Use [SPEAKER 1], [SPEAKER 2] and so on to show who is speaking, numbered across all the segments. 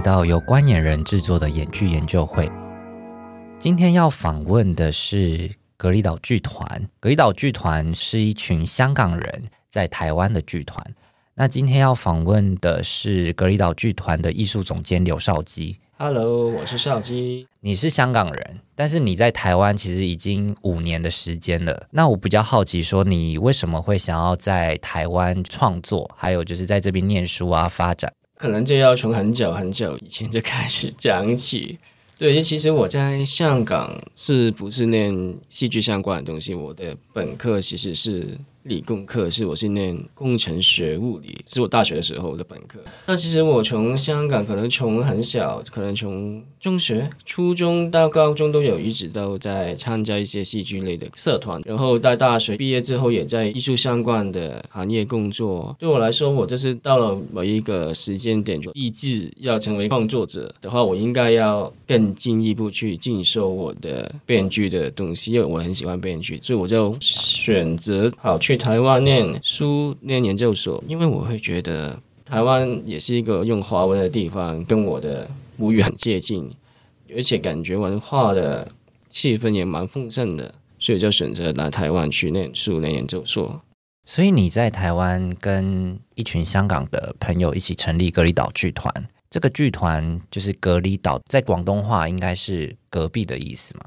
[SPEAKER 1] 来到由观演人制作的演剧研究会。今天要访问的是格里岛剧团。格里岛剧团是一群香港人在台湾的剧团。那今天要访问的是格里岛剧团的艺术总监刘少基。
[SPEAKER 2] Hello，我是少基。
[SPEAKER 1] 你是香港人，但是你在台湾其实已经五年的时间了。那我比较好奇，说你为什么会想要在台湾创作，还有就是在这边念书啊发展？
[SPEAKER 2] 可能就要从很久很久以前就开始讲起。对，其实我在香港是不是念戏剧相关的东西？我的本科其实是。理工科是我是念工程学物理，是我大学的时候的本科。那其实我从香港可能从很小，可能从中学、初中到高中都有一直都在参加一些戏剧类的社团。然后在大学毕业之后，也在艺术相关的行业工作。对我来说，我就是到了某一个时间点，就立志要成为创作者的话，我应该要更进一步去进修我的编剧的东西，因为我很喜欢编剧，所以我就选择好去。台湾念书、念研究所，因为我会觉得台湾也是一个用华文的地方，跟我的母语很接近，而且感觉文化的气氛也蛮丰盛的，所以就选择来台湾去念书、念研究所。
[SPEAKER 1] 所以你在台湾跟一群香港的朋友一起成立隔离岛剧团，这个剧团就是隔离岛，在广东话应该是隔壁的意思嘛？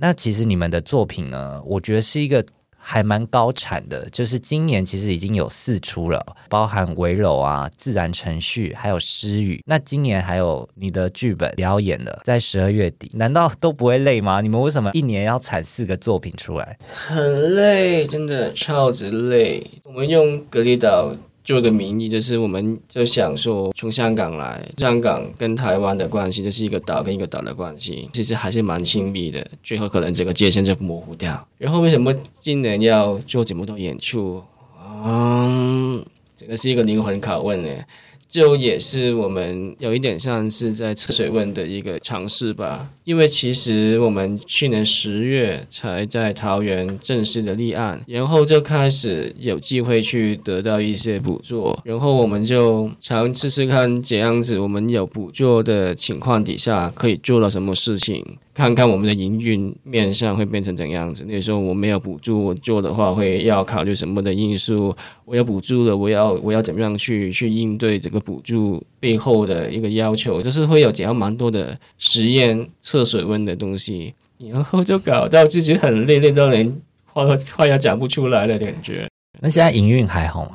[SPEAKER 1] 那其实你们的作品呢，我觉得是一个。还蛮高产的，就是今年其实已经有四出了，包含围柔啊、自然程序，还有诗语。那今年还有你的剧本表演了，在十二月底，难道都不会累吗？你们为什么一年要产四个作品出来？
[SPEAKER 2] 很累，真的超级累。我们用格里岛。做个名义，就是我们就想说，从香港来，香港跟台湾的关系就是一个岛跟一个岛的关系，其实还是蛮亲密的。最后可能这个界限就模糊掉。然后为什么今年要做这么多演出？嗯，这个是一个灵魂拷问呢。就也是我们有一点像是在测水温的一个尝试吧，因为其实我们去年十月才在桃园正式的立案，然后就开始有机会去得到一些补助，然后我们就尝试试看这样子，我们有补助的情况底下可以做到什么事情。看看我们的营运面上会变成怎样子。那时候我没有补助，我做的话会要考虑什么的因素？我有补助了，我要我要怎么样去去应对这个补助背后的一个要求？就是会有几样蛮多的实验测水温的东西，然后就搞到自己很累，累到连话话也讲不出来的感觉。
[SPEAKER 1] 那现在营运还好吗？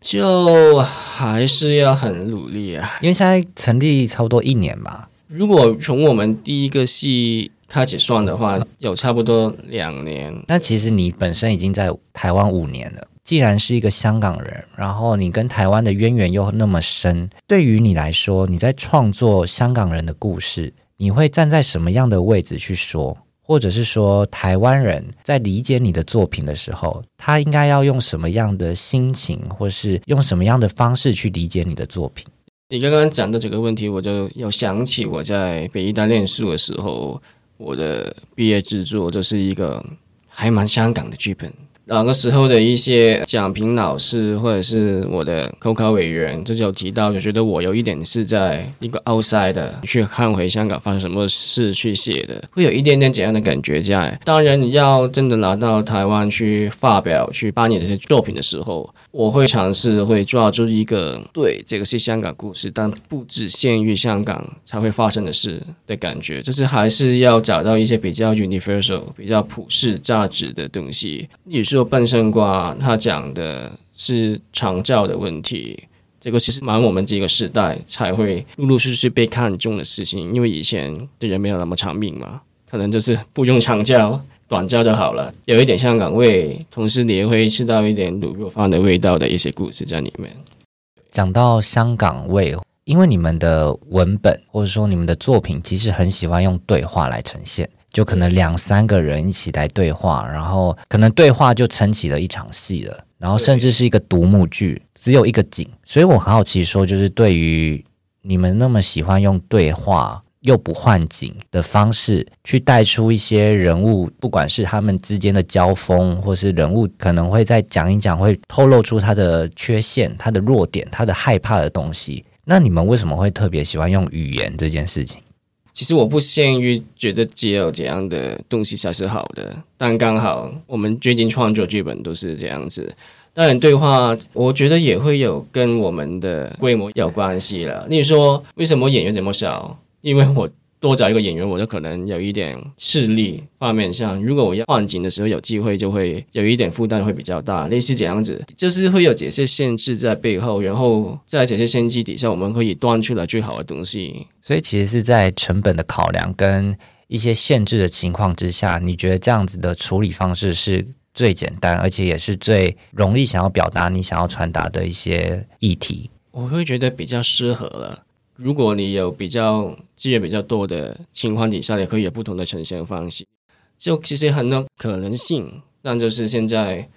[SPEAKER 2] 就还是要很努力啊，
[SPEAKER 1] 因为现在成立差不多一年吧。
[SPEAKER 2] 如果从我们第一个戏开始算的话，有差不多两年。
[SPEAKER 1] 那其实你本身已经在台湾五年了。既然是一个香港人，然后你跟台湾的渊源又那么深，对于你来说，你在创作香港人的故事，你会站在什么样的位置去说？或者是说，台湾人在理解你的作品的时候，他应该要用什么样的心情，或是用什么样的方式去理解你的作品？
[SPEAKER 2] 你刚刚讲的这个问题，我就有想起我在北艺大念书的时候，我的毕业制作就是一个还蛮香港的剧本。那个时候的一些讲评老师或者是我的口考委员，就有提到，就觉得我有一点是在一个 outside 的去看回香港发生什么事去写的，会有一点点怎样的感觉在。当然，你要真的拿到台湾去发表、去颁你这些作品的时候，我会尝试会抓住一个对这个是香港故事，但不只限于香港才会发生的事的感觉，就是还是要找到一些比较 universal、比较普世价值的东西，也是。说半生瓜，他讲的是长照的问题，这个其实蛮我们这个时代才会陆陆续续被看重的事情，因为以前的人没有那么长命嘛，可能就是不用长照，短照就好了，有一点香港味，同时你也会吃到一点卤肉饭的味道的一些故事在里面。
[SPEAKER 1] 讲到香港味，因为你们的文本或者说你们的作品，其实很喜欢用对话来呈现。就可能两三个人一起来对话，然后可能对话就撑起了一场戏了，然后甚至是一个独幕剧，只有一个景。所以我很好奇，说就是对于你们那么喜欢用对话又不换景的方式去带出一些人物，不管是他们之间的交锋，或是人物可能会再讲一讲，会透露出他的缺陷、他的弱点、他的害怕的东西。那你们为什么会特别喜欢用语言这件事情？
[SPEAKER 2] 其实我不限于觉得只有这样的东西才是好的，但刚好我们最近创作剧本都是这样子。当然，对话我觉得也会有跟我们的规模有关系了。例如说，为什么演员这么少？因为我。多找一个演员，我就可能有一点势力方面上。如果我要换景的时候有机会，就会有一点负担会比较大，类似这样子，就是会有这些限制在背后，然后在这些限制底下，我们可以端出来最好的东西。
[SPEAKER 1] 所以其实是在成本的考量跟一些限制的情况之下，你觉得这样子的处理方式是最简单，而且也是最容易想要表达你想要传达的一些议题。
[SPEAKER 2] 我会觉得比较适合了。如果你有比较资源比较多的情况底下，也可以有不同的呈现方式，就其实很多可能性。但就是现在，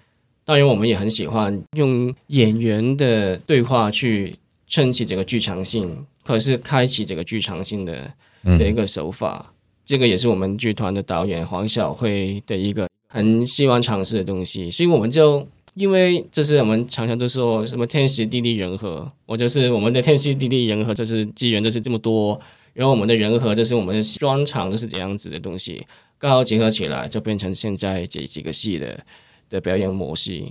[SPEAKER 2] 当然我们也很喜欢用演员的对话去撑起整个剧场性，可是开启整个剧场性的的一个手法，嗯、这个也是我们剧团的导演黄晓辉的一个很希望尝试的东西，所以我们就。因为这是我们常常都说什么天时地利人和，我就是我们的天时地利人和，就是机缘就是这么多，然后我们的人和就是我们的专长就是这样子的东西，刚好结合起来，就变成现在这几个戏的的表演模式。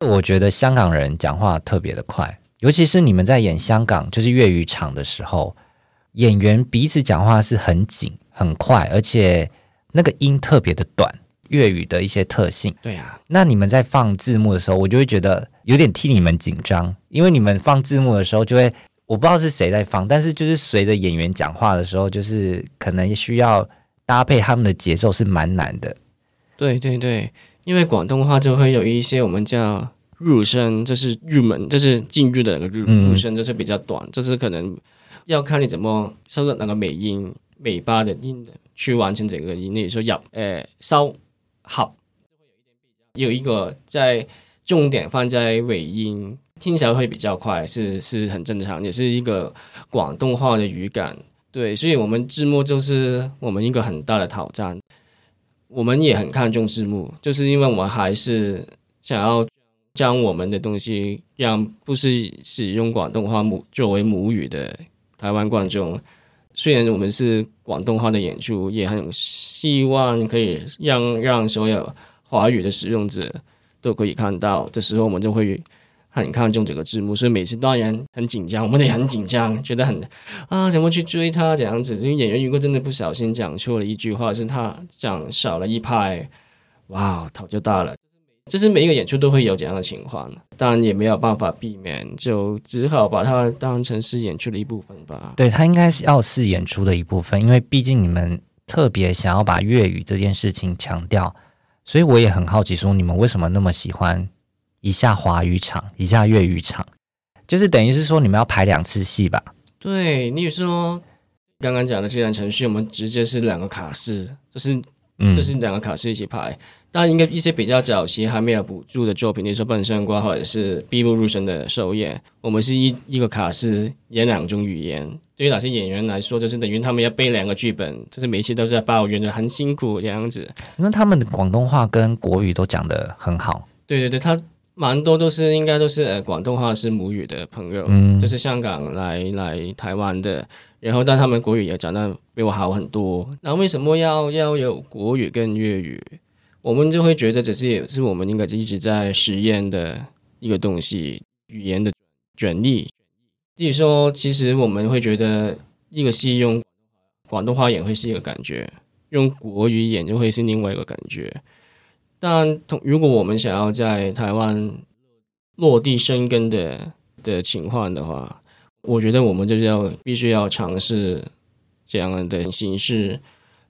[SPEAKER 1] 我觉得香港人讲话特别的快，尤其是你们在演香港就是粤语场的时候，演员彼此讲话是很紧很快，而且那个音特别的短。粤语的一些特性，
[SPEAKER 2] 对啊。
[SPEAKER 1] 那你们在放字幕的时候，我就会觉得有点替你们紧张，因为你们放字幕的时候，就会我不知道是谁在放，但是就是随着演员讲话的时候，就是可能需要搭配他们的节奏，是蛮难的。
[SPEAKER 2] 对对对，因为广东话就会有一些我们叫入声，就是入门，就是进入的那个入入声，就是比较短，就是可能要看你怎么收的那个尾音、尾巴的音的，去完成整个音。例如说入，诶、呃，收。好，有一个在重点放在尾音，听起来会比较快，是是很正常，也是一个广东话的语感。对，所以我们字幕就是我们一个很大的挑战。我们也很看重字幕，就是因为我们还是想要将我们的东西让不是使用广东话母作为母语的台湾观众。虽然我们是广东话的演出，也很希望可以让让所有华语的使用者都可以看到。这时候我们就会很看重这个字幕，所以每次当然很紧张，我们也很紧张，觉得很啊，怎么去追他这样子？因为演员如果真的不小心讲错了一句话，是他讲少了一拍，哇，头就大了。就是每一个演出都会有这样的情况，当然也没有办法避免，就只好把它当成是演出的一部分吧。
[SPEAKER 1] 对，它应该是要是演出的一部分，因为毕竟你们特别想要把粤语这件事情强调，所以我也很好奇，说你们为什么那么喜欢一下华语场，一下粤语场，就是等于是说你们要排两次戏吧？
[SPEAKER 2] 对，你说刚刚讲的这段程序，我们直接是两个卡式，就是嗯，就是两个卡式一起排。但应该一些比较早期还没有补助的作品，比如说《半生瓜》或者是《闭目入神》的首演，我们是一一个卡司演两种语言。对于哪些演员来说，就是等于他们要背两个剧本，就是每一期都在抱怨着很辛苦这样子。
[SPEAKER 1] 那他们的广东话跟国语都讲得很好。
[SPEAKER 2] 对对对，他蛮多都是应该都是呃广东话是母语的朋友，嗯，就是香港来来台湾的，然后但他们国语也讲得比我好很多。那为什么要要有国语跟粤语？我们就会觉得这是也是我们应该一直在实验的一个东西，语言的转译。比如说，其实我们会觉得一个戏用广东话演会是一个感觉，用国语演就会是另外一个感觉。但如果我们想要在台湾落地生根的的情况的话，我觉得我们就是要必须要尝试这样的形式，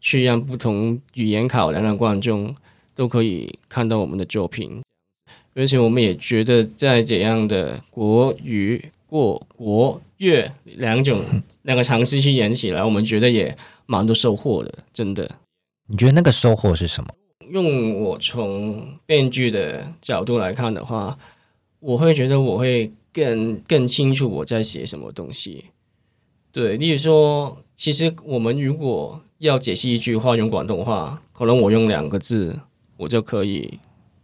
[SPEAKER 2] 去让不同语言考量的观众。都可以看到我们的作品，而且我们也觉得在这样的国语过国乐两种 两个尝试去演起来，我们觉得也蛮多收获的，真的。
[SPEAKER 1] 你觉得那个收获是什么？
[SPEAKER 2] 用我从编剧的角度来看的话，我会觉得我会更更清楚我在写什么东西。对，例如说，其实我们如果要解析一句话用广东话，可能我用两个字。我就可以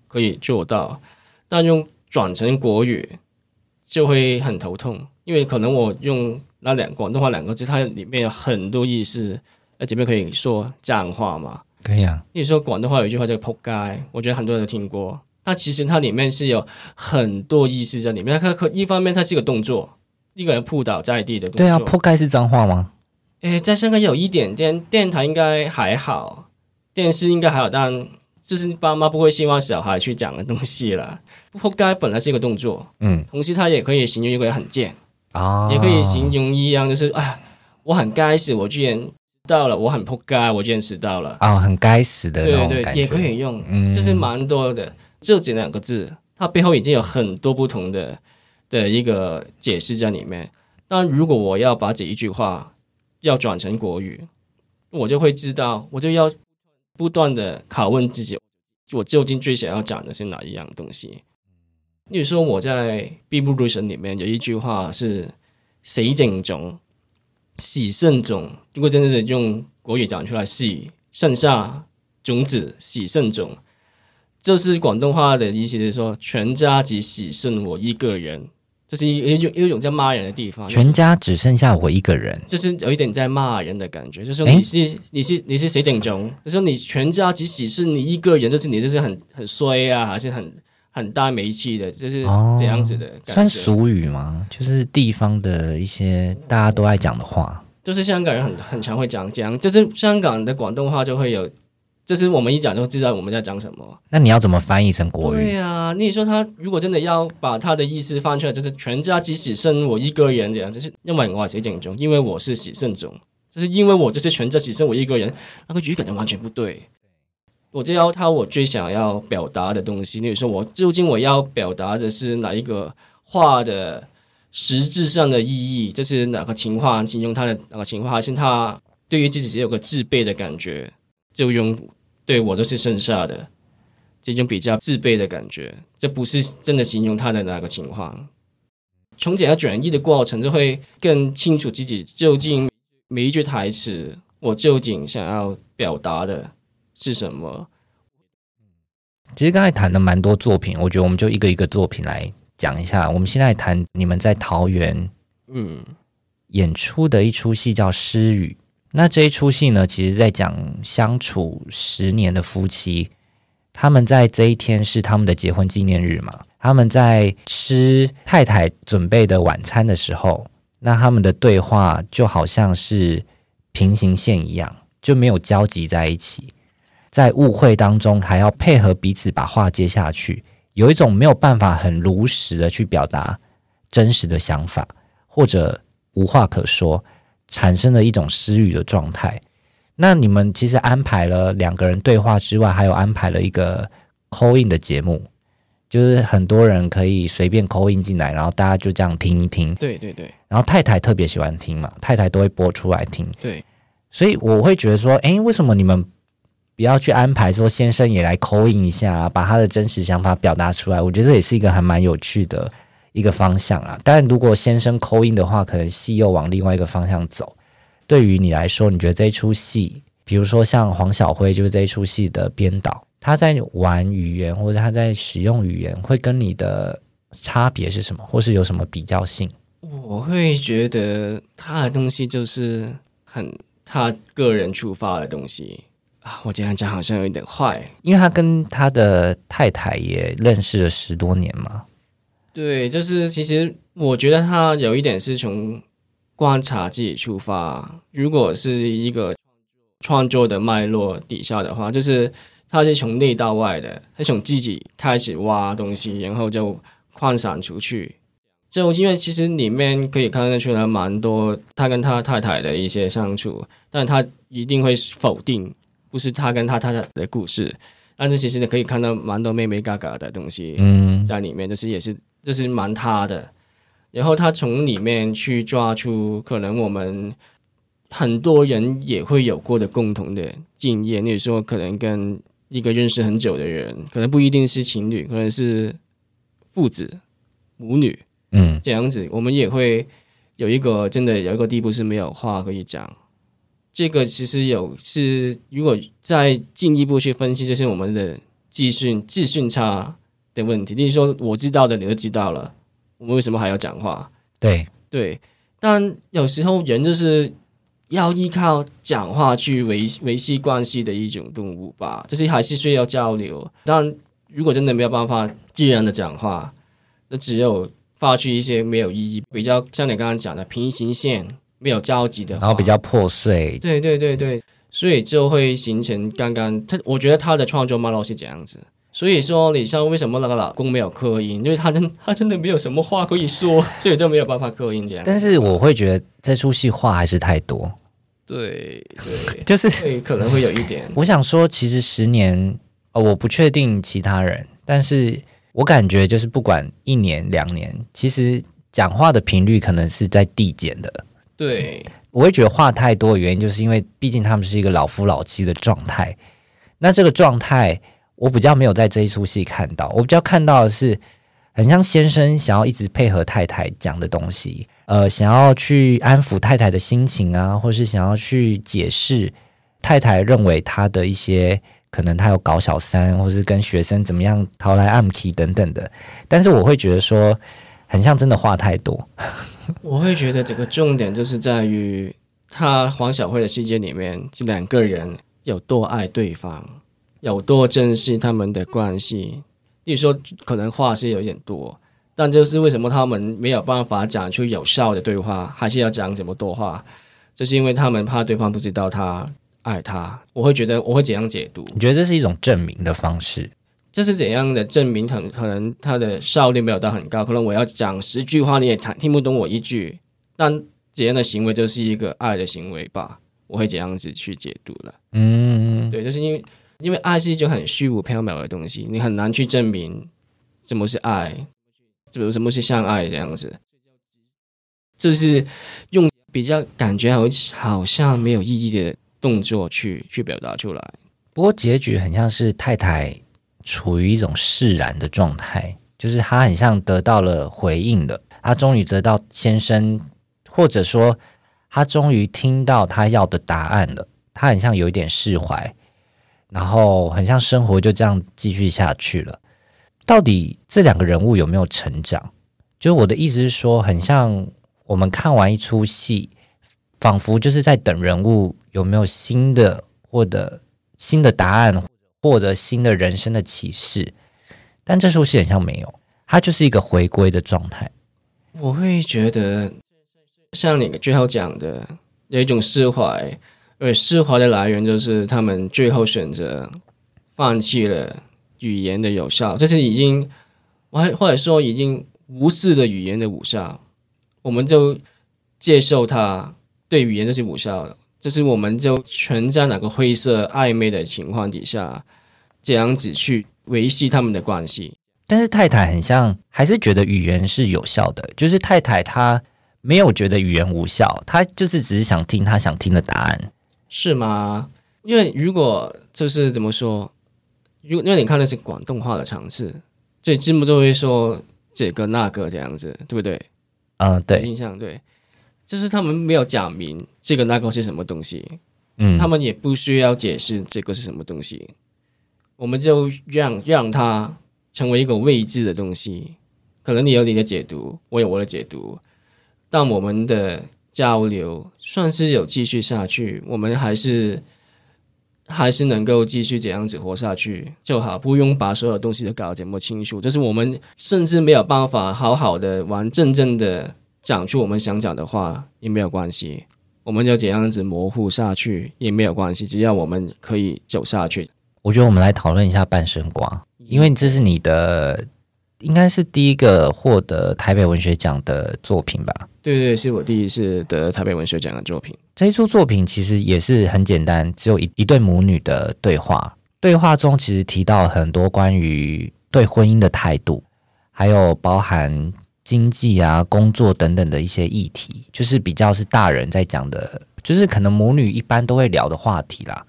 [SPEAKER 2] 可以做到，但用转成国语就会很头痛，因为可能我用那两广东话两个字，它里面有很多意思。那这边可以说脏话吗？
[SPEAKER 1] 可以啊。
[SPEAKER 2] 比如说广东话有一句话叫“扑街”，我觉得很多人都听过。它其实它里面是有很多意思在里面。它可一方面它是一个动作，一个人扑倒在地的动作。
[SPEAKER 1] 对啊，扑街是脏话吗？
[SPEAKER 2] 诶，在香港有一点点，电台应该还好，电视应该还好，但就是爸妈不会希望小孩去讲的东西了。扑街本来是一个动作，嗯，同时它也可以形容一个人很贱啊，也可以形容一样，就是啊，我很该死，我居然。到了，我很扑街，我居然迟到了
[SPEAKER 1] 啊、哦，很该死的
[SPEAKER 2] 对对对，也可以用，嗯，就是蛮多的，就这两个字，它背后已经有很多不同的的一个解释在里面。但如果我要把这一句话要转成国语，我就会知道，我就要不断的拷问自己，我究竟最想要讲的是哪一样东西。例如说，我在《必不如神》里面有一句话是“死正种”。洗肾种，如果真的是用国语讲出来，洗剩下种子，洗肾种，就是广东话的意思，就是说全家只洗剩我一个人，这是有一种有一种在骂人的地方。
[SPEAKER 1] 全家只剩下我一个人，
[SPEAKER 2] 就是有一点在骂人的感觉，就是说你是、欸、你是你是谁整种，就是说你全家即使是你一个人，就是你就是很很衰啊，还是很。很大煤气的，就是这样子的感觉。
[SPEAKER 1] 算俗语吗？就是地方的一些大家都爱讲的话，
[SPEAKER 2] 就是香港人很很常会讲讲，就是香港的广东话就会有，就是我们一讲就知道我们在讲什么。
[SPEAKER 1] 那你要怎么翻译成国语？
[SPEAKER 2] 对啊，你说他如果真的要把他的意思翻出来，就是全家只洗剩我一个人这样，就是因为我是死剩种，因为我是洗肾种，就是因为我就是全家只剩我一个人，那个语感就完全不对。我就要他我最想要表达的东西，例如说，我究竟我要表达的是哪一个话的实质上的意义？这是哪个情况？形容他的哪个情况？还是他对于自己有个自卑的感觉？就用对我都是剩下的这种比较自卑的感觉，这不是真的形容他的哪个情况。从简要转译的过程，就会更清楚自己究竟每一句台词，我究竟想要表达的。是什么？
[SPEAKER 1] 其实刚才谈的蛮多作品，我觉得我们就一个一个作品来讲一下。我们现在谈你们在桃园嗯演出的一出戏叫《诗语》，那这一出戏呢，其实在讲相处十年的夫妻，他们在这一天是他们的结婚纪念日嘛？他们在吃太太准备的晚餐的时候，那他们的对话就好像是平行线一样，就没有交集在一起。在误会当中，还要配合彼此把话接下去，有一种没有办法很如实的去表达真实的想法，或者无话可说，产生了一种失语的状态。那你们其实安排了两个人对话之外，还有安排了一个 call in 的节目，就是很多人可以随便 call in 进来，然后大家就这样听一听。
[SPEAKER 2] 对对对。然
[SPEAKER 1] 后太太特别喜欢听嘛，太太都会播出来听。
[SPEAKER 2] 对。
[SPEAKER 1] 所以我会觉得说，诶，为什么你们？不要去安排说先生也来 call in 一下，把他的真实想法表达出来。我觉得这也是一个还蛮有趣的一个方向啊。但如果先生 call in 的话，可能戏又往另外一个方向走。对于你来说，你觉得这一出戏，比如说像黄晓辉就是这一出戏的编导，他在玩语言或者他在使用语言，会跟你的差别是什么，或是有什么比较性？
[SPEAKER 2] 我会觉得他的东西就是很他个人出发的东西。啊，我这样讲好像有点坏，
[SPEAKER 1] 因为他跟他的太太也认识了十多年嘛。
[SPEAKER 2] 对，就是其实我觉得他有一点是从观察自己出发。如果是一个创作的脉络底下的话，就是他是从内到外的，他从自己开始挖东西，然后就扩散出去。就因为其实里面可以看得出来蛮多他跟他太太的一些相处，但他一定会否定。不是他跟他太太的故事，但是其实你可以看到蛮多妹妹嘎嘎的东西嗯在里面，就是也是就是蛮他的。然后他从里面去抓出可能我们很多人也会有过的共同的经验，例如说可能跟一个认识很久的人，可能不一定是情侣，可能是父子、母女，嗯，这样子，我们也会有一个真的有一个地步是没有话可以讲。这个其实有是，如果再进一步去分析，就是我们的资讯资讯差的问题。例如说，我知道的你都知道了，我们为什么还要讲话？
[SPEAKER 1] 对
[SPEAKER 2] 对，但有时候人就是要依靠讲话去维维系关系的一种动物吧，就是还是需要交流。但如果真的没有办法自然的讲话，那只有发出一些没有意义、比较像你刚刚讲的平行线、没有交集的，
[SPEAKER 1] 然后比较破碎。
[SPEAKER 2] 对对对对，所以就会形成刚刚他，我觉得他的创作 model 是这样子。所以说，李湘为什么那个老公没有刻音？因为他真他真的没有什么话可以说，所以就没有办法刻音这样。
[SPEAKER 1] 但是我会觉得这出戏话还是太多。
[SPEAKER 2] 对对，
[SPEAKER 1] 就是
[SPEAKER 2] 可能会有一点。
[SPEAKER 1] 我想说，其实十年。哦，我不确定其他人，但是我感觉就是不管一年两年，其实讲话的频率可能是在递减的。
[SPEAKER 2] 对，
[SPEAKER 1] 我会觉得话太多的原因，就是因为毕竟他们是一个老夫老妻的状态。那这个状态，我比较没有在这一出戏看到，我比较看到的是，很像先生想要一直配合太太讲的东西，呃，想要去安抚太太的心情啊，或是想要去解释太太认为他的一些。可能他有搞小三，或是跟学生怎么样逃来暗 key 等等的，但是我会觉得说，很像真的话太多。
[SPEAKER 2] 我会觉得这个重点就是在于他黄小慧的世界里面，这两个人有多爱对方，有多珍惜他们的关系。例如说，可能话是有点多，但就是为什么他们没有办法讲出有效的对话，还是要讲这么多话，就是因为他们怕对方不知道他。爱他，我会觉得我会怎样解读？
[SPEAKER 1] 你觉得这是一种证明的方式？
[SPEAKER 2] 这是怎样的证明？可能可能他的效率没有到很高，可能我要讲十句话你也听听不懂我一句，但怎样的行为就是一个爱的行为吧？我会怎样子去解读了？嗯，对，就是因为因为爱是一种很虚无缥缈的东西，你很难去证明什么是爱，什么什么是相爱这样子，就是用比较感觉好好像没有意义的。动作去去表达出来，
[SPEAKER 1] 不过结局很像是太太处于一种释然的状态，就是她很像得到了回应的，她终于得到先生，或者说她终于听到她要的答案了，她很像有一点释怀，然后很像生活就这样继续下去了。到底这两个人物有没有成长？就是我的意思是说，很像我们看完一出戏。仿佛就是在等人物有没有新的获得新的答案，获得新的人生的启示，但这出戏很像没有，它就是一个回归的状态。
[SPEAKER 2] 我会觉得像你最后讲的，有一种释怀，而释怀的来源就是他们最后选择放弃了语言的有效，就是已经，我或者说已经无视了语言的无效，我们就接受它。对语言这是无效，就是我们就全在哪个灰色暧昧的情况底下，这样子去维系他们的关系。
[SPEAKER 1] 但是太太很像还是觉得语言是有效的，就是太太她没有觉得语言无效，她就是只是想听她想听的答案，
[SPEAKER 2] 是吗？因为如果就是怎么说，如因为你看的是广东话的尝试，所以字幕就会说这个那个这样子，对不对？
[SPEAKER 1] 嗯，对，
[SPEAKER 2] 印象对。就是他们没有讲明这个那个是什么东西，嗯，他们也不需要解释这个是什么东西，我们就让让它成为一个未知的东西。可能你有你的解读，我有我的解读，但我们的交流算是有继续下去，我们还是还是能够继续这样子活下去就好，不用把所有东西都搞这么清楚。就是我们甚至没有办法好好的玩真正的。讲出我们想讲的话也没有关系，我们就这样子模糊下去也没有关系，只要我们可以走下去。
[SPEAKER 1] 我觉得我们来讨论一下半生瓜，因为这是你的，应该是第一个获得台北文学奖的作品吧？
[SPEAKER 2] 对对，是我第一次得台北文学奖的作品。
[SPEAKER 1] 这一出作品其实也是很简单，只有一一对母女的对话，对话中其实提到很多关于对婚姻的态度，还有包含。经济啊，工作等等的一些议题，就是比较是大人在讲的，就是可能母女一般都会聊的话题啦。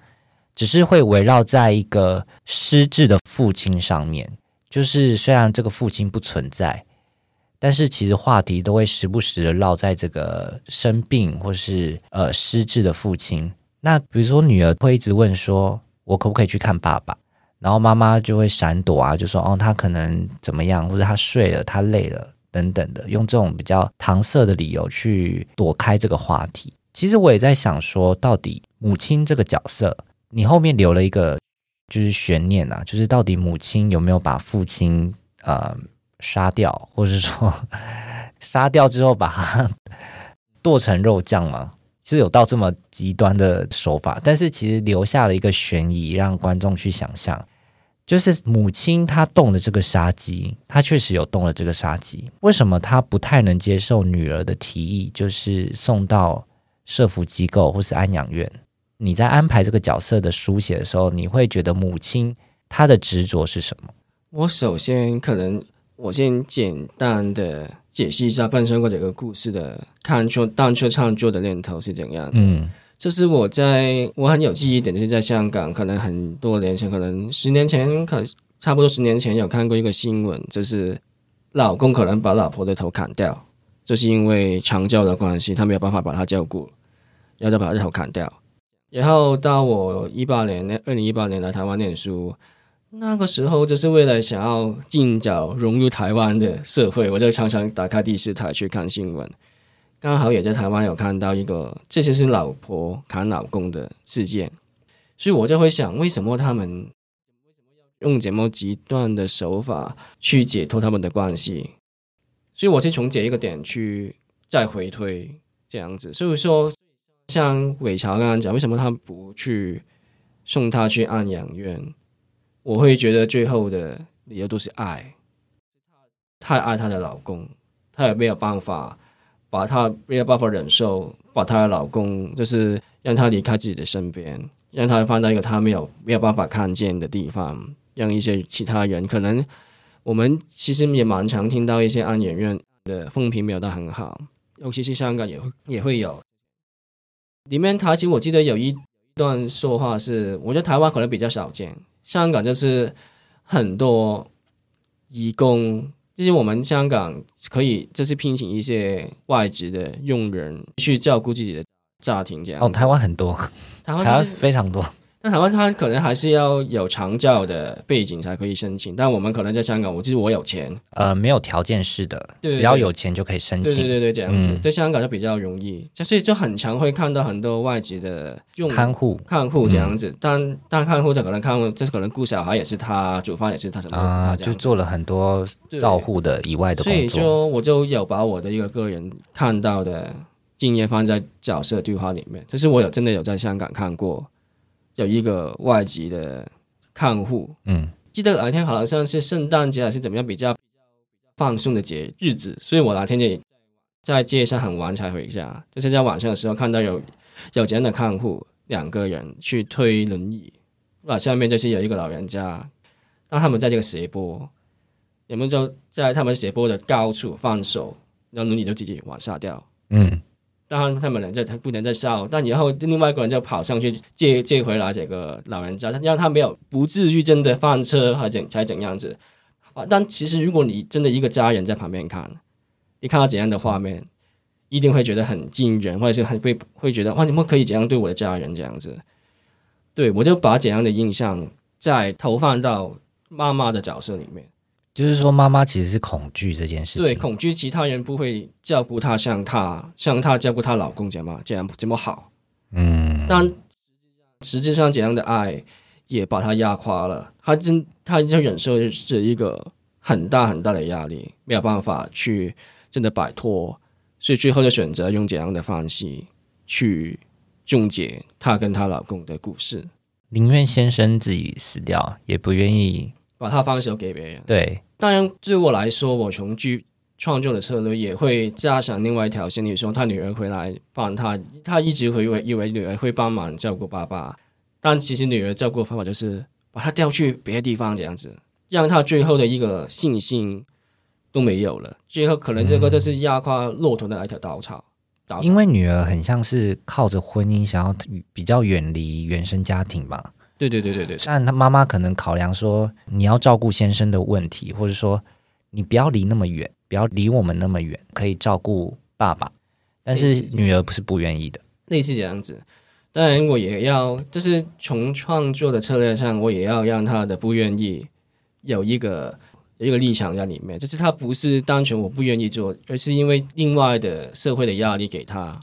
[SPEAKER 1] 只是会围绕在一个失智的父亲上面，就是虽然这个父亲不存在，但是其实话题都会时不时的绕在这个生病或是呃失智的父亲。那比如说女儿会一直问说：“我可不可以去看爸爸？”然后妈妈就会闪躲啊，就说：“哦，他可能怎么样，或者他睡了，他累了。”等等的，用这种比较搪塞的理由去躲开这个话题。其实我也在想说，到底母亲这个角色，你后面留了一个就是悬念啊，就是到底母亲有没有把父亲呃杀掉，或者是说杀掉之后把他剁成肉酱吗？是有到这么极端的手法，但是其实留下了一个悬疑，让观众去想象，就是母亲她动了这个杀机，她确实有动了这个杀机。为什么她不太能接受女儿的提议，就是送到社福机构或是安养院？你在安排这个角色的书写的时候，你会觉得母亲她的执着是什么？
[SPEAKER 2] 我首先可能我先简单的。解析一下半生过这个故事的看出当初创作的念头是怎样的？嗯，就是我在我很有记忆点，就是在香港，可能很多年前，可能十年前，可差不多十年前有看过一个新闻，就是老公可能把老婆的头砍掉，就是因为长教的关系，他没有办法把她照顾，然后就把她头砍掉。然后到我一八年，二零一八年来台湾念书。那个时候就是为了想要尽早融入台湾的社会，我就常常打开第四台去看新闻，刚好也在台湾有看到一个这些是老婆砍老公的事件，所以我就会想，为什么他们用这么极端的手法去解脱他们的关系？所以我是从这一个点去再回推这样子。所以说，像伟乔刚刚讲，为什么他不去送他去安养院？我会觉得最后的理由都是爱，太爱她的老公，她也没有办法把她没有办法忍受，把她的老公就是让他离开自己的身边，让他放到一个他没有没有办法看见的地方，让一些其他人可能我们其实也蛮常听到一些安养院的风评没有到很好，尤其是香港也会也会有。里面台词我记得有一段说话是，我觉得台湾可能比较少见。香港就是很多义工，就是我们香港可以就是聘请一些外籍的佣人去照顾自己的家庭，这样。
[SPEAKER 1] 哦，台湾很多，
[SPEAKER 2] 台湾、就是、
[SPEAKER 1] 台湾非常多。
[SPEAKER 2] 那台湾他可能还是要有长教的背景才可以申请，但我们可能在香港，我就是我有钱，
[SPEAKER 1] 呃，没有条件式的，
[SPEAKER 2] 对对对，
[SPEAKER 1] 只要有钱就可以申请，
[SPEAKER 2] 对对对对，这样子，嗯、在香港就比较容易，所以就很常会看到很多外籍的用
[SPEAKER 1] 看护。
[SPEAKER 2] 看护这样子，嗯、但但看护就可能看护，就是可能顾小孩也是他，煮饭也是他，什么都是他这样，
[SPEAKER 1] 就做了很多照护的以外的工作，所以
[SPEAKER 2] 就我就有把我的一个个人看到的经验放在角色对话里面，就是我有真的有在香港看过。有一个外籍的看护，嗯，记得那天好像是圣诞节还是怎么样，比较比较放松的节日子，所以我那天也在街上很晚才回家，就是在晚上的时候看到有有这样的看护，两个人去推轮椅，那，下面就是有一个老人家，当他们在这个斜坡，人们就在他们斜坡的高处放手，然后轮椅就直接往下掉，嗯。当然，他们人在他不能再笑，但然后另外一个人就跑上去接接回来这个老人家，让他没有不至于真的翻车还怎才怎样子。但其实如果你真的一个家人在旁边看，你看到怎样的画面，一定会觉得很惊人，或者是很会会觉得哇，你们可以怎样对我的家人这样子？对，我就把怎样的印象再投放到妈妈的角色里面。
[SPEAKER 1] 就是说，妈妈其实是恐惧这件事情，
[SPEAKER 2] 对，恐惧其他人不会照顾她，像她像她照顾她老公这样这样这么好，嗯，但实际上这样的爱也把她压垮了，她真她就忍受着一个很大很大的压力，没有办法去真的摆脱，所以最后就选择用这样的方式去终结她跟她老公的故事，
[SPEAKER 1] 宁愿先生自己死掉，也不愿意
[SPEAKER 2] 把他放手给别人，
[SPEAKER 1] 对。
[SPEAKER 2] 当然，对我来说，我从剧创作的策略也会加上另外一条线。你说他女儿回来帮他，他一直会以为以为女儿会帮忙照顾爸爸，但其实女儿照顾的方法就是把他调去别的地方，这样子，让他最后的一个信心都没有了。最后可能这个就是压垮骆驼的那条稻草。稻草。
[SPEAKER 1] 因为女儿很像是靠着婚姻想要比较远离原生家庭吧。
[SPEAKER 2] 对对对对对，
[SPEAKER 1] 但他妈妈可能考量说，你要照顾先生的问题，或者说你不要离那么远，不要离我们那么远，可以照顾爸爸。但是女儿不是不愿意的，
[SPEAKER 2] 类似这样子。当然，我也要，就是从创作的策略上，我也要让他的不愿意有一个有一个立场在里面，就是他不是单纯我不愿意做，而是因为另外的社会的压力给他，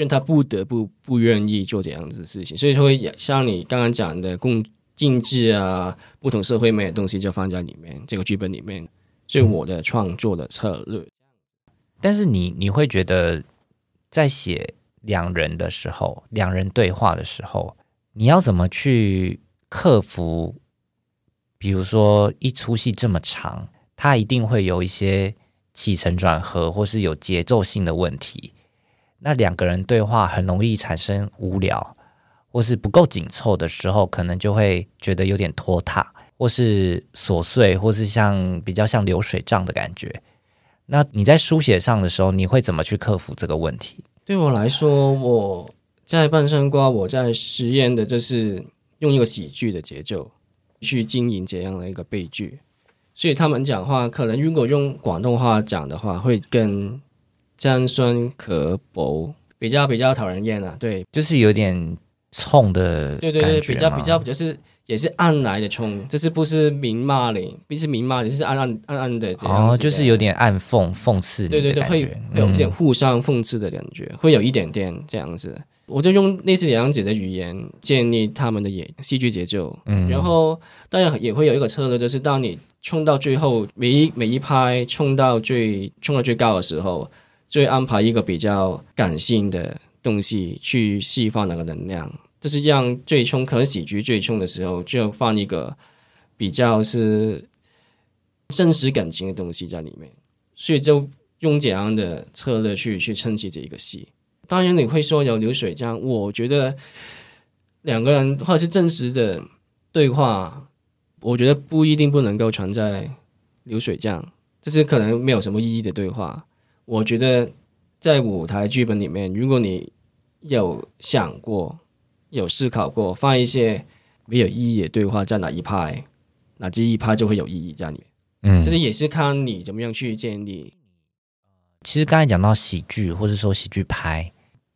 [SPEAKER 2] 让他不得不不愿意做这样子的事情。所以说，像你刚刚讲的共进制啊，不同社会面的东西就放在里面这个剧本里面，是我的创作的策略。
[SPEAKER 1] 但是你你会觉得，在写两人的时候，两人对话的时候，你要怎么去克服？比如说，一出戏这么长，它一定会有一些起承转合，或是有节奏性的问题。那两个人对话很容易产生无聊，或是不够紧凑的时候，可能就会觉得有点拖沓，或是琐碎，或是像比较像流水账的感觉。那你在书写上的时候，你会怎么去克服这个问题？
[SPEAKER 2] 对我来说，我在半山瓜，我在实验的就是用一个喜剧的节奏。去经营这样的一个悲剧，所以他们讲话可能如果用广东话讲的话，会更尖酸刻薄，比较比较讨人厌啊。对，
[SPEAKER 1] 就是有点冲的，
[SPEAKER 2] 对对对，比较比较就是也是暗来的冲，这是不是明骂你，不是明骂你，是暗暗暗暗的这样。
[SPEAKER 1] 哦，就是有点暗讽讽刺，
[SPEAKER 2] 对对对，会有一点互相讽刺的感觉，嗯、会有一点点这样子。我就用类似这样子的语言建立他们的演戏剧节奏，嗯，然后当然也会有一个策略，就是当你冲到最后每一每一拍冲到最冲到最高的时候，就会安排一个比较感性的东西去释放那个能量，就是让最冲可能喜剧最冲的时候，就放一个比较是真实感情的东西在里面，所以就用这样的策略去去撑起这一个戏。当然你会说有流水账，我觉得两个人或者是真实的对话，我觉得不一定不能够存在流水账，这是可能没有什么意义的对话。我觉得在舞台剧本里面，如果你有想过、有思考过，放一些没有意义的对话在哪一派，那这一派就会有意义在里面。嗯，就是也是看你怎么样去建立。
[SPEAKER 1] 其实刚才讲到喜剧，或者说喜剧拍。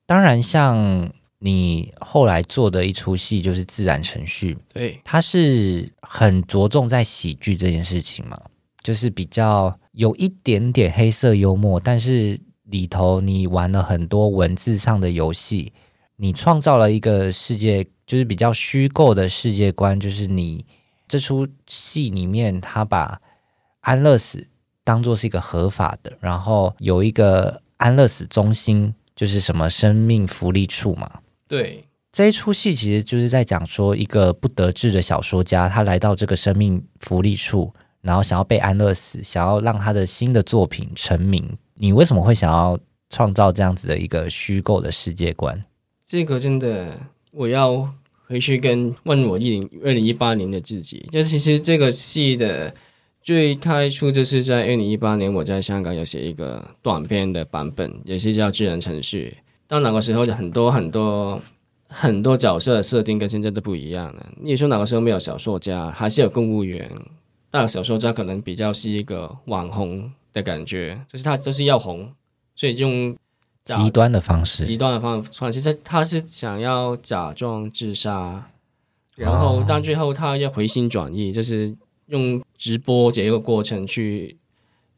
[SPEAKER 1] 当然，像你后来做的一出戏就是《自然程序》，
[SPEAKER 2] 对，
[SPEAKER 1] 它是很着重在喜剧这件事情嘛，就是比较有一点点黑色幽默，但是里头你玩了很多文字上的游戏，你创造了一个世界，就是比较虚构的世界观，就是你这出戏里面，他把安乐死当做是一个合法的，然后有一个安乐死中心。就是什么生命福利处嘛？
[SPEAKER 2] 对，
[SPEAKER 1] 这一出戏其实就是在讲说一个不得志的小说家，他来到这个生命福利处，然后想要被安乐死，想要让他的新的作品成名。你为什么会想要创造这样子的一个虚构的世界观？
[SPEAKER 2] 这个真的，我要回去跟问我一零二零一八年的自己。就其实这个戏的。最开初就是在二零一八年，我在香港有写一个短篇的版本，也是叫《智能程序》。到那个时候，很多很多很多角色的设定跟现在都不一样了。你说哪个时候没有小说家，还是有公务员，但小说家可能比较是一个网红的感觉，就是他就是要红，所以用
[SPEAKER 1] 极端的方式，
[SPEAKER 2] 极端的方方式，他他是想要假装自杀，然后但最后他要回心转意，就是。用直播这一个过程去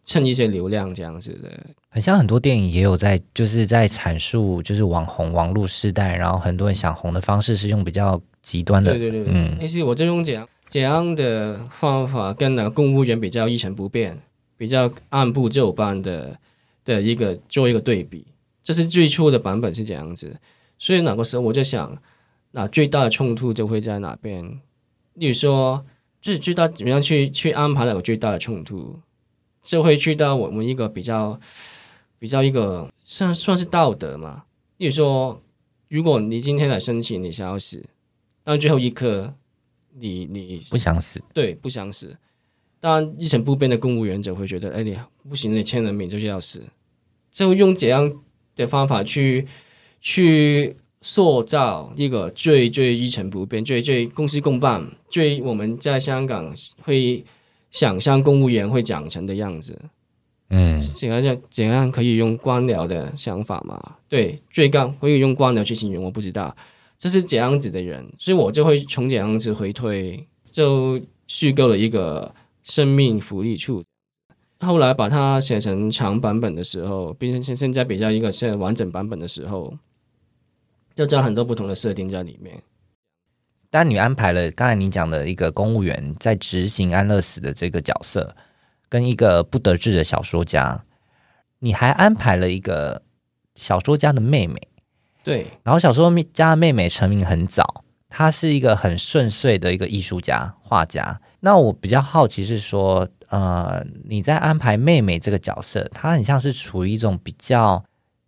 [SPEAKER 2] 蹭一些流量，这样子的，
[SPEAKER 1] 很像很多电影也有在，就是在阐述，就是网红网络时代，然后很多人想红的方式是用比较极端的，
[SPEAKER 2] 对对对对，嗯，那是我就用这怎样的方法，跟那个公务员比较一成不变，比较按部就班的的一个做一个对比，这是最初的版本是这样子，所以那个时候我就想，那最大的冲突就会在哪边？例如说。就是最大怎么样去去安排那个最大的冲突，就会去到我们一个比较比较一个算算是道德嘛。例如说，如果你今天来申请你想要死，但最后一刻你你
[SPEAKER 1] 不想死，
[SPEAKER 2] 对，不想死。当然一成不变的公务员者会觉得，哎，你不行，你签了名就是要死，就用怎样的方法去去。塑造一个最最一成不变、最最公事公办、最我们在香港会想象公务员会长成的样子。嗯，怎样怎怎样可以用官僚的想法嘛？对，最高可以用官僚去形容，我不知道这是怎样子的人，所以我就会从这样子回推，就虚构了一个生命福利处。后来把它写成长版本的时候，变成现现在比较一个现在完整版本的时候，就加很多不同的设定在里面。
[SPEAKER 1] 但你安排了刚才你讲的一个公务员在执行安乐死的这个角色，跟一个不得志的小说家，你还安排了一个小说家的妹妹。
[SPEAKER 2] 对，
[SPEAKER 1] 然后小说家的妹妹成名很早，她是一个很顺遂的一个艺术家、画家。那我比较好奇是说，呃，你在安排妹妹这个角色，她很像是处于一种比较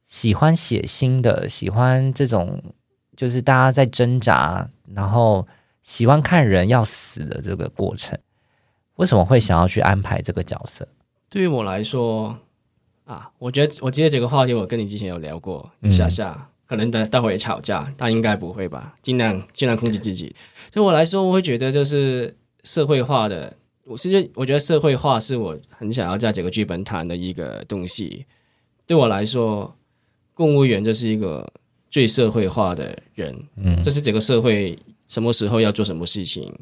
[SPEAKER 1] 喜欢血腥的，喜欢这种就是大家在挣扎，然后喜欢看人要死的这个过程。为什么会想要去安排这个角色？
[SPEAKER 2] 对于我来说啊，我觉得我记得这个话题，我跟你之前有聊过一下下，嗯、可能待待会也吵架，但应该不会吧？尽量尽量控制自己。对我来说，我会觉得就是。社会化的，我是觉，我觉得社会化是我很想要在这个剧本谈的一个东西。对我来说，公务员就是一个最社会化的人，嗯，这是整个社会什么时候要做什么事情，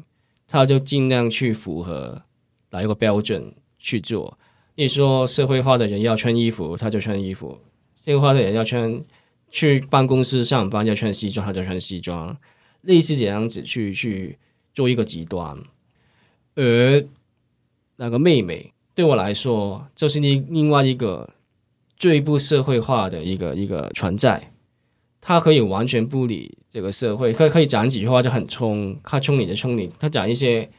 [SPEAKER 2] 他就尽量去符合哪一个标准去做。你说社会化的人要穿衣服，他就穿衣服；社会化的人要穿去办公室上班要穿西装，他就穿西装。类似这样子去去做一个极端。而那个妹妹对我来说，就是另另外一个最不社会化的一个一个存在。她可以完全不理这个社会，可可以讲几句话就很冲，她冲你的冲你，她讲一些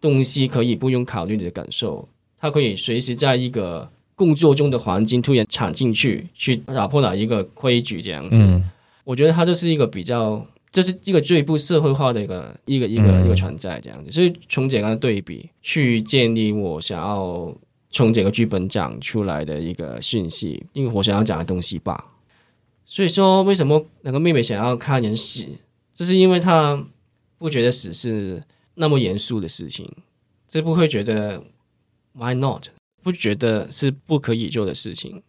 [SPEAKER 2] 东西可以不用考虑你的感受，她可以随时在一个工作中的环境突然闯进去，去打破了一个规矩这样子。嗯、我觉得他就是一个比较。这是一个最不社会化的一个一个一个一个存在，这样子。所以从简单的对比去建立我想要从这个剧本讲出来的一个讯息，因为我想要讲的东西吧。所以说，为什么那个妹妹想要看人死，就是因为她不觉得死是那么严肃的事情，就不会觉得 why not，不觉得是不可以做的事情。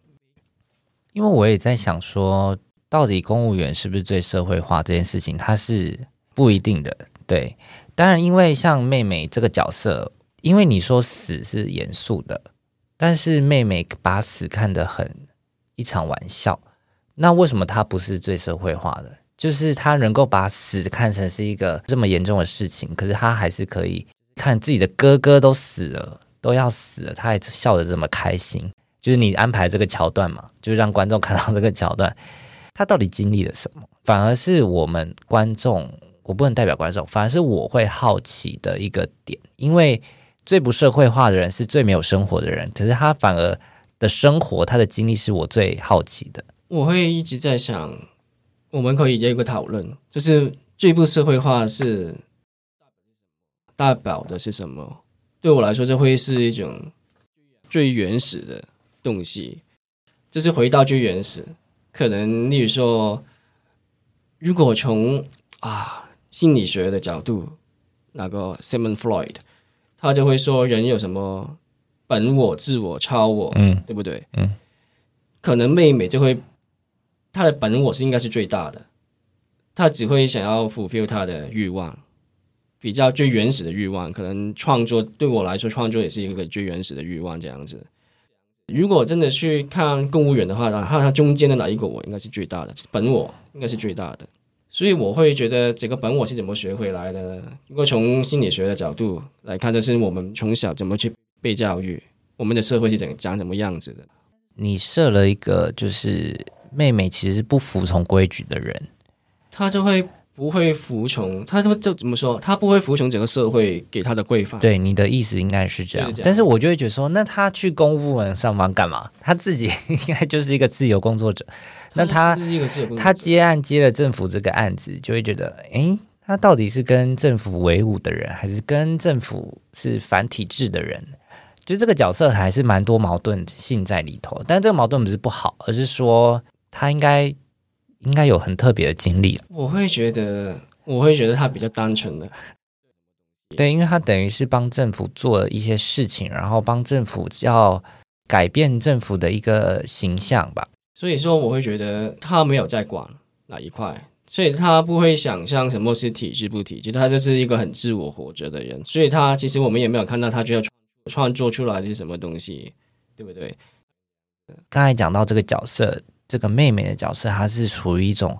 [SPEAKER 1] 因为我也在想说。到底公务员是不是最社会化这件事情，它是不一定的。对，当然，因为像妹妹这个角色，因为你说死是严肃的，但是妹妹把死看得很一场玩笑，那为什么她不是最社会化的？就是她能够把死看成是一个这么严重的事情，可是她还是可以看自己的哥哥都死了，都要死了，他还笑得这么开心。就是你安排这个桥段嘛，就是让观众看到这个桥段。他到底经历了什么？反而是我们观众，我不能代表观众，反而是我会好奇的一个点。因为最不社会化的人是最没有生活的人，可是他反而的生活，他的经历是我最好奇的。
[SPEAKER 2] 我会一直在想，我们可以有一个讨论，就是最不社会化是代表的是什么？对我来说，这会是一种最原始的东西，这是回到最原始。可能，例如说，如果从啊心理学的角度，那个 Sigmund Freud，他就会说人有什么本我、自我、超我，嗯，对不对？嗯，可能妹妹就会，她的本我是应该是最大的，她只会想要 fulfill 她的欲望，比较最原始的欲望。可能创作对我来说，创作也是一个最原始的欲望，这样子。如果真的去看公务员的话，那它中间的哪一个我应该是最大的？本我应该是最大的，所以我会觉得这个本我是怎么学回来的呢？如果从心理学的角度来看，就是我们从小怎么去被教育，我们的社会是怎长什么样子的？
[SPEAKER 1] 你设了一个，就是妹妹其实是不服从规矩的人，
[SPEAKER 2] 她就会。不会服从，他就就怎么说？他不会服从整个社会给他的规范。
[SPEAKER 1] 对，你的意思应该是这样。这样，但是我就会觉得说，那他去公务员上班干嘛？他自己 应该就是一个自由工作者。那他他接案接了政府这个案子，就会觉得，诶，他到底是跟政府为伍的人，还是跟政府是反体制的人？就这个角色还是蛮多矛盾性在里头。但这个矛盾不是不好，而是说他应该。应该有很特别的经历。
[SPEAKER 2] 我会觉得，我会觉得他比较单纯的。
[SPEAKER 1] 对，因为他等于是帮政府做了一些事情，然后帮政府要改变政府的一个形象吧。
[SPEAKER 2] 所以说，我会觉得他没有在管哪一块，所以他不会想象什么是体制不体制，他就是一个很自我活着的人。所以他其实我们也没有看到他就要创作出来是什么东西，对不对？
[SPEAKER 1] 刚才讲到这个角色，这个妹妹的角色，她是处于一种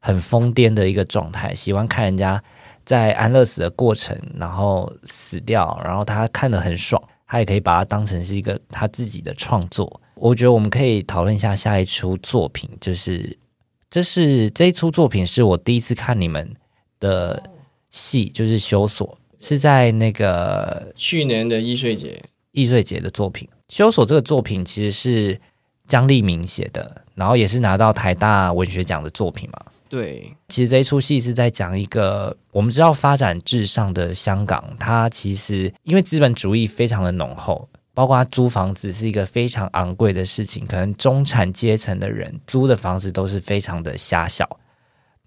[SPEAKER 1] 很疯癫的一个状态，喜欢看人家在安乐死的过程，然后死掉，然后她看得很爽，她也可以把它当成是一个她自己的创作。我觉得我们可以讨论一下下一出作品，就是这是这一出作品是我第一次看你们的戏，就是修所，是在那个
[SPEAKER 2] 去年的易碎节，
[SPEAKER 1] 易碎节的作品。修所这个作品其实是姜立明写的，然后也是拿到台大文学奖的作品嘛。
[SPEAKER 2] 对，
[SPEAKER 1] 其实这一出戏是在讲一个我们知道发展至上的香港，它其实因为资本主义非常的浓厚，包括它租房子是一个非常昂贵的事情，可能中产阶层的人租的房子都是非常的狭小。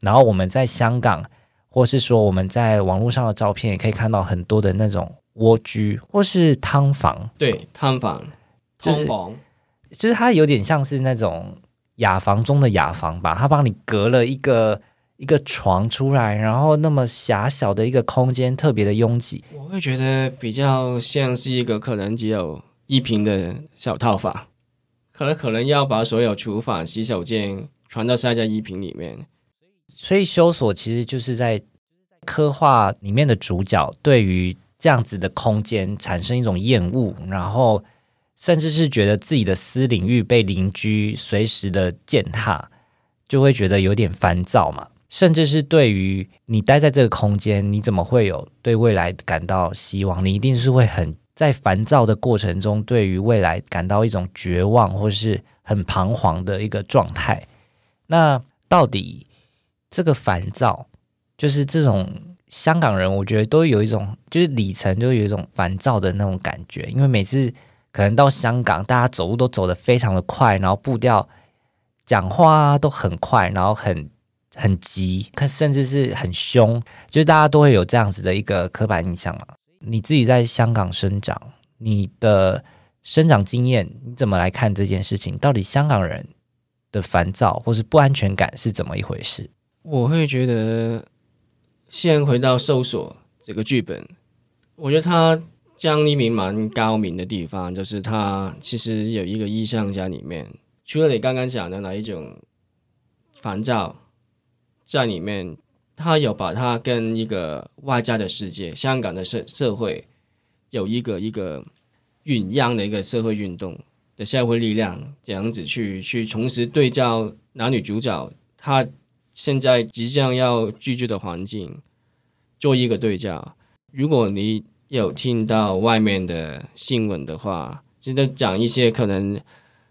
[SPEAKER 1] 然后我们在香港，或是说我们在网络上的照片，也可以看到很多的那种。蜗居或是汤房，
[SPEAKER 2] 对，汤房，
[SPEAKER 1] 就是就是它有点像是那种雅房中的雅房吧，它帮你隔了一个一个床出来，然后那么狭小的一个空间，特别的拥挤。
[SPEAKER 2] 我会觉得比较像是一个可能只有一平的小套房，可能可能要把所有厨房、洗手间全都塞在一平里面。
[SPEAKER 1] 所以修所其实就是在刻画里面的主角对于。这样子的空间产生一种厌恶，然后甚至是觉得自己的私领域被邻居随时的践踏，就会觉得有点烦躁嘛。甚至是对于你待在这个空间，你怎么会有对未来感到希望？你一定是会很在烦躁的过程中，对于未来感到一种绝望，或是很彷徨的一个状态。那到底这个烦躁，就是这种？香港人，我觉得都有一种，就是里程，就有一种烦躁的那种感觉。因为每次可能到香港，大家走路都走得非常的快，然后步调、讲话都很快，然后很很急，甚至是很凶，就是大家都会有这样子的一个刻板印象嘛。你自己在香港生长，你的生长经验，你怎么来看这件事情？到底香港人的烦躁或是不安全感是怎么一回事？
[SPEAKER 2] 我会觉得。先回到搜索这个剧本，我觉得他姜立明蛮高明的地方，就是他其实有一个意象在里面。除了你刚刚讲的那一种烦躁在里面，他有把它跟一个外在的世界，香港的社社会有一个一个酝酿的一个社会运动的社会力量，这样子去去同时对照男女主角他。现在即将要居住的环境做一个对照。如果你有听到外面的新闻的话，记得讲一些可能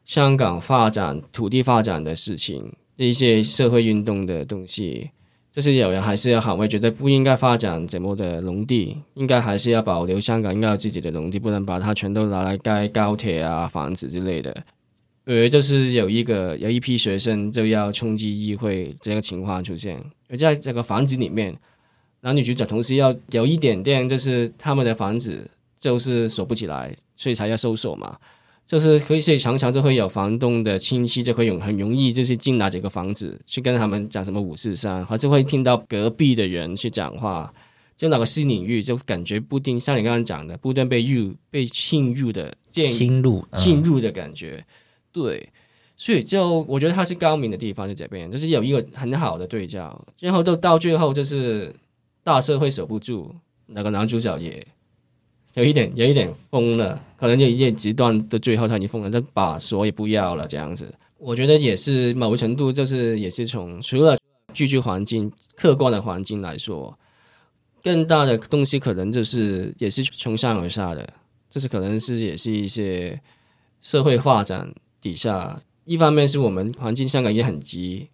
[SPEAKER 2] 香港发展、土地发展的事情，一些社会运动的东西，就是有人还是要捍卫，觉得不应该发展这么的农地，应该还是要保留香港应该有自己的农地，不能把它全都拿来盖高铁啊、房子之类的。呃，就是有一个有一批学生就要冲击议会这个情况出现，而在这个房子里面，男女主角同时要有一点点，就是他们的房子就是锁不起来，所以才要搜索嘛。就是可以，所以常常就会有房东的亲戚就会有很容易就是进来这个房子去跟他们讲什么五四三，还是会听到隔壁的人去讲话，就那个新领域就感觉不定，像你刚刚讲的，不断被入被侵入的
[SPEAKER 1] 侵入
[SPEAKER 2] 侵入的感觉。对，所以就我觉得他是高明的地方在这边，就是有一个很好的对照，然后都到最后就是大社会守不住，那个男主角也有一点有一点疯了，可能就一点极端的最后他已经疯了，就把锁也不要了这样子。我觉得也是某个程度就是也是从除了居住环境客观的环境来说，更大的东西可能就是也是从上而下的，就是可能是也是一些社会发展。底下，一方面是我们环境香港也很急，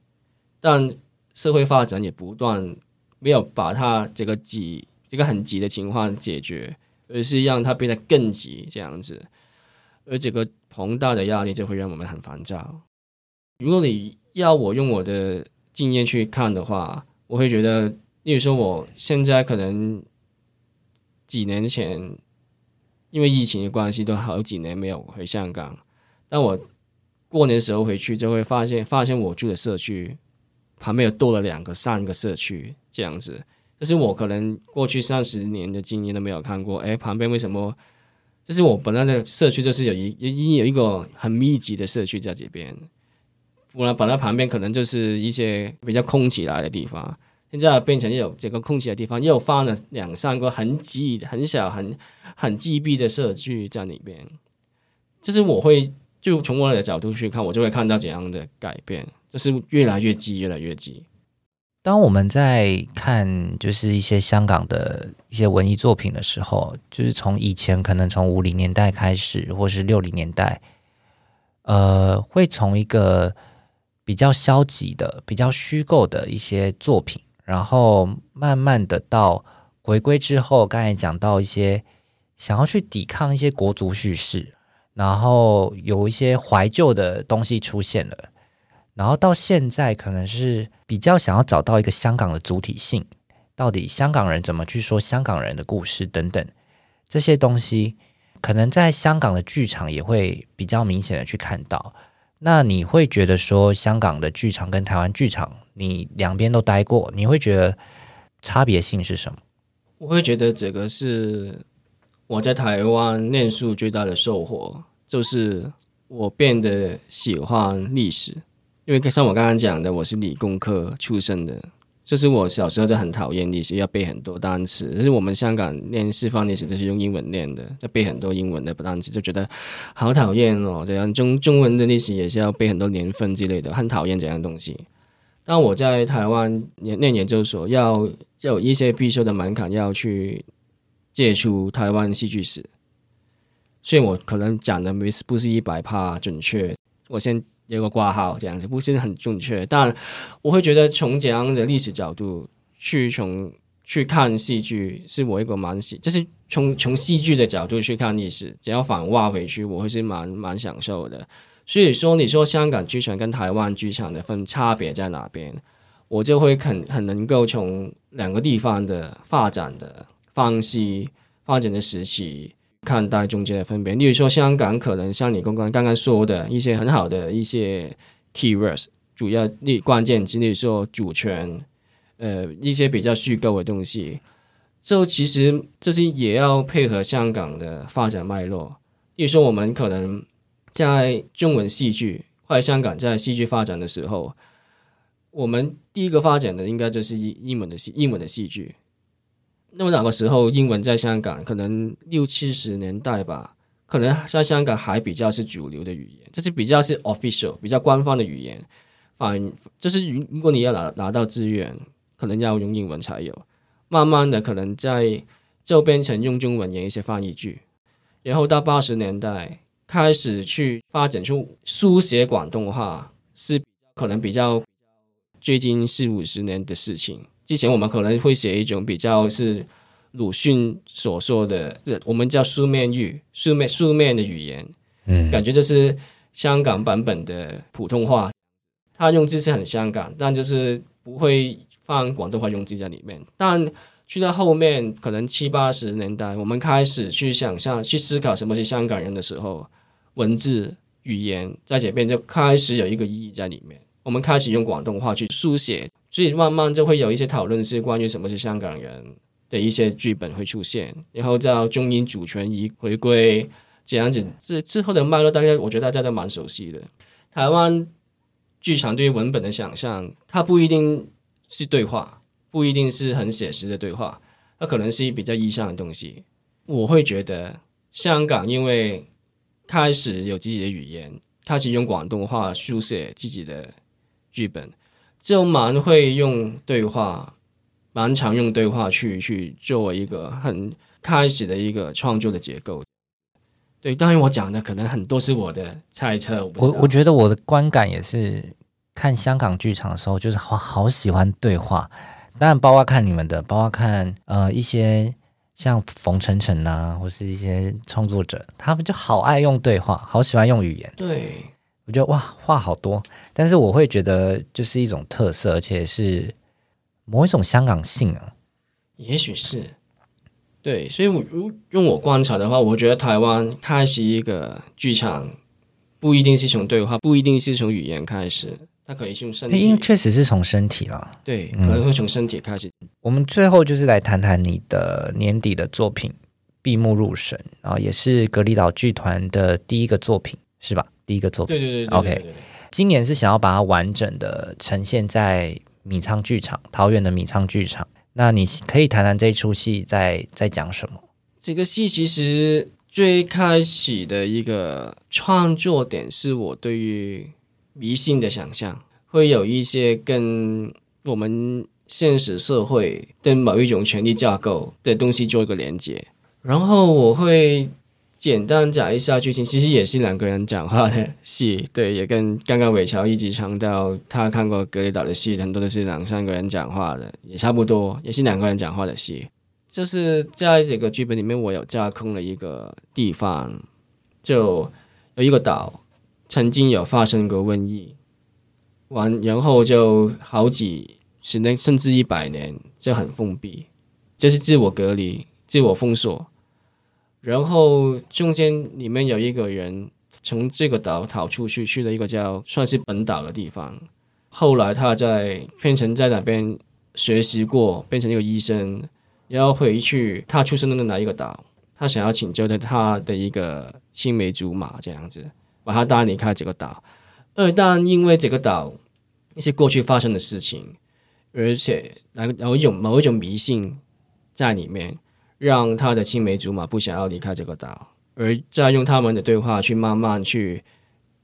[SPEAKER 2] 但社会发展也不断没有把它这个急这个很急的情况解决，而是让它变得更急这样子，而这个庞大的压力就会让我们很烦躁。如果你要我用我的经验去看的话，我会觉得，例如说我现在可能几年前因为疫情的关系，都好几年没有回香港，但我。过年时候回去就会发现，发现我住的社区旁边又多了两个、三个社区这样子。但是我可能过去三十年的经验都没有看过，哎，旁边为什么就是我本来的社区就是有一已经有一个很密集的社区在这边，我本来旁边可能就是一些比较空起来的地方，现在变成有这个空起来的地方，又放了两三个很挤、很小、很很挤逼的社区在里边。就是我会就从我的角度去看，我就会看到怎样的改变，就是越来越激，越来越激。
[SPEAKER 1] 当我们在看就是一些香港的一些文艺作品的时候，就是从以前可能从五零年代开始，或是六零年代，呃，会从一个比较消极的、比较虚构的一些作品，然后慢慢的到回归之后，刚才讲到一些想要去抵抗一些国族叙事，然后有一些怀旧的东西出现了。然后到现在，可能是比较想要找到一个香港的主体性，到底香港人怎么去说香港人的故事等等这些东西，可能在香港的剧场也会比较明显的去看到。那你会觉得说，香港的剧场跟台湾剧场，你两边都待过，你会觉得差别性是什么？
[SPEAKER 2] 我会觉得这个是我在台湾念书最大的收获，就是我变得喜欢历史。因为像我刚刚讲的，我是理工科出身的，就是我小时候就很讨厌历史，要背很多单词。就是我们香港念师范历史都是用英文念的，要背很多英文的单词，就觉得好讨厌哦。这样中中文的历史也是要背很多年份之类的，很讨厌这样东西。但我在台湾念念研究所，要就有一些必修的门槛要去接触台湾戏剧史，所以我可能讲的没不是一百趴准确。我先。有个挂号这样子不是很准确，但我会觉得从这样的历史角度去从去看戏剧，是我一个蛮喜，就是从从戏剧的角度去看历史，只要反挖回去，我会是蛮蛮享受的。所以说，你说香港剧场跟台湾剧场的分差别在哪边，我就会很很能够从两个地方的发展的方式、发展的时期。看待中间的分别，例如说香港可能像你刚刚刚刚说的一些很好的一些 keywords，主要例关键之，例说主权，呃，一些比较虚构的东西，就其实这些也要配合香港的发展脉络。例如说我们可能在中文戏剧或者香港在戏剧发展的时候，我们第一个发展的应该就是英英文的戏英文的戏剧。那么那个时候，英文在香港可能六七十年代吧，可能在香港还比较是主流的语言，就是比较是 official、比较官方的语言。反就是如果你要拿拿到资源，可能要用英文才有。慢慢的，可能在就变成用中文演一些翻译剧，然后到八十年代开始去发展出书写广东话，是可能比较最近四五十年的事情。之前我们可能会写一种比较是鲁迅所说的，我们叫书面语，书面书面的语言，嗯，感觉就是香港版本的普通话，它用字是很香港，但就是不会放广东话用字在里面。但去到后面，可能七八十年代，我们开始去想象、去思考什么是香港人的时候，文字语言在这边就开始有一个意义在里面。我们开始用广东话去书写。所以慢慢就会有一些讨论，是关于什么是香港人的一些剧本会出现，然后叫中英主权移回归这样子。这之后的脉络，大家我觉得大家都蛮熟悉的。台湾剧场对于文本的想象，它不一定是对话，不一定是很写实的对话，它可能是比较意象的东西。我会觉得香港因为开始有自己的语言，开始用广东话书写自己的剧本。就蛮会用对话，蛮常用对话去去作为一个很开始的一个创作的结构。对，当然我讲的可能很多是我的猜测。
[SPEAKER 1] 我我觉得我的观感也是，看香港剧场的时候，就是好好喜欢对话。当然，包括看你们的，包括看呃一些像冯程程呐，或是一些创作者，他们就好爱用对话，好喜欢用语言。
[SPEAKER 2] 对。
[SPEAKER 1] 我觉得哇，话好多，但是我会觉得就是一种特色，而且是某一种香港性啊。
[SPEAKER 2] 也许是，对，所以我如用我观察的话，我觉得台湾开始一个剧场，不一定是从对话，不一定是从语言开始，它可以是用身体，
[SPEAKER 1] 因为确实是从身体了。
[SPEAKER 2] 对，可能会从身体开始。
[SPEAKER 1] 嗯，我们最后就是来谈谈你的年底的作品，闭目入神》，然后也是格里岛剧团的第一个作品，是吧？第一个作品。
[SPEAKER 2] 对对对，对，对，对，对，对。OK，
[SPEAKER 1] 今年是想要把它完整的呈现在米仓剧场，桃园的米仓剧场。那你可以谈谈这出戏在在讲什么？
[SPEAKER 2] 这个戏其实最开始的一个创作点是我对于迷信的想象，会有一些跟我们现实社会跟某一种权力架构的东西做一个连接，然后我会简单讲一下剧情，其实也是两个人讲话的戏，对，也跟刚刚伟乔一直强调他看过格里岛的戏，很多都是两三个人讲话的，也差不多，也是两个人讲话的戏。就是在这个剧本里面，我有架空了一个地方，就有一个岛，曾经有发生过瘟疫，完然后就好几十年甚至一百年就很封闭，就是自我隔离、自我封锁。然后中间里面有一个人从这个岛逃出去，去了一个叫算是本岛的地方。后来他在变成在那边学习过，变成一个医生。然后回去，他出生的那一个岛，他想要请救的他的一个青梅竹马，这样子把他带离开这个岛。而但因为这个岛一些过去发生的事情，而且有一种某一种迷信在里面，让他的青梅竹马不想要离开这个岛，而再用他们的对话去慢慢去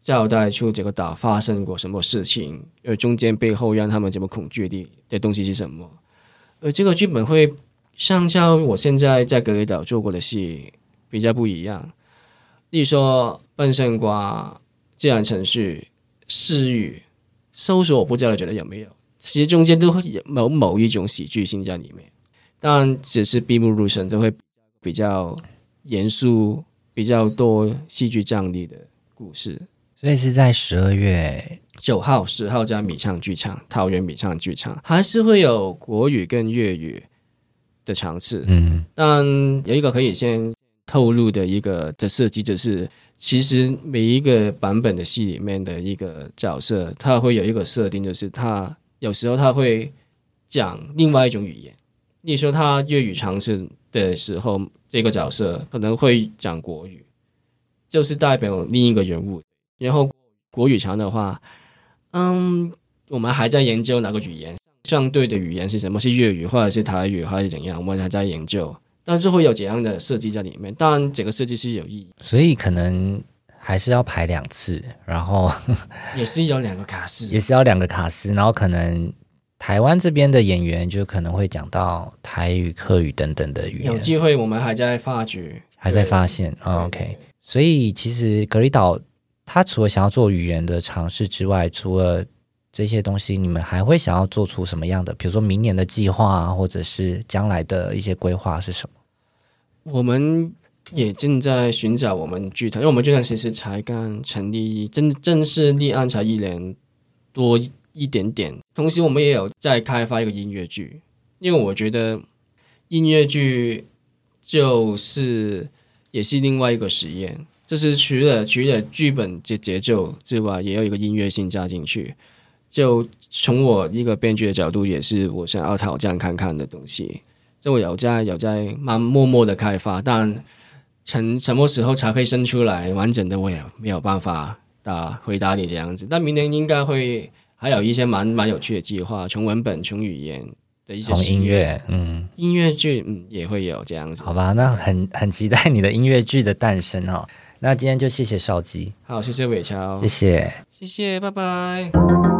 [SPEAKER 2] 交代出这个岛发生过什么事情，而中间背后让他们这么恐惧的的东西是什么。而这个剧本会。相较我现在在格雷岛做过的戏比较不一样，例如说笨胜瓜、自然程序、私语、搜索，我不知道你觉得有没有，其实中间都会有某某一种喜剧性在里面，但只是闭目入神就会比较严肃、比较多戏剧张力的故事。
[SPEAKER 1] 所以是在十二月
[SPEAKER 2] 九号、十号在米唱剧场，桃园米唱剧场还是会有国语跟粤语。的尝试，嗯，但有一个可以先透露的一个的设计，就是其实每一个版本的戏里面的一个角色，他会有一个设定，就是他有时候他会讲另外一种语言。例如说，他粤语尝试的时候，这个角色可能会讲国语，就是代表另一个人物。然后国语腔的话，嗯，我们还在研究哪个语言。相对的语言是什么？是粤语，或者是台语，还是怎样？我们还在研究，但是会有怎样的设计在里面？当然，整个设计是有意义，
[SPEAKER 1] 所以可能还是要排两次，然后
[SPEAKER 2] 也是有两个卡司，
[SPEAKER 1] 也是要两个卡司，然后可能台湾这边的演员就可能会讲到台语、客语等等的语言。
[SPEAKER 2] 有机会，我们还在发掘，
[SPEAKER 1] 还在发现。哦、OK，所以其实格里岛他除了想要做语言的尝试之外，除了这些东西，你们还会想要做出什么样的？比如说明年的计划啊，或者是将来的一些规划是什么？
[SPEAKER 2] 我们也正在寻找我们剧团，因为我们剧团其实才刚成立，正正式立案才一年多一点点。同时，我们也有在开发一个音乐剧，因为我觉得音乐剧就是也是另外一个实验，就是除了除了剧本节节奏之外，也有一个音乐性加进去。就从我一个编剧的角度，也是我想要挑战看看的东西。就我有在有在慢默默的开发，但成什么时候才可以生出来完整的，我也没有办法答回答你这样子。但明年应该会还有一些蛮蛮有趣的计划，从文本、从语言的一些
[SPEAKER 1] 音乐，嗯，
[SPEAKER 2] 音乐剧嗯也会有这样子。
[SPEAKER 1] 好吧，那很很期待你的音乐剧的诞生哦。那今天就谢谢邵基，
[SPEAKER 2] 好，谢谢伟乔，
[SPEAKER 1] 谢谢，
[SPEAKER 2] 谢谢，拜拜。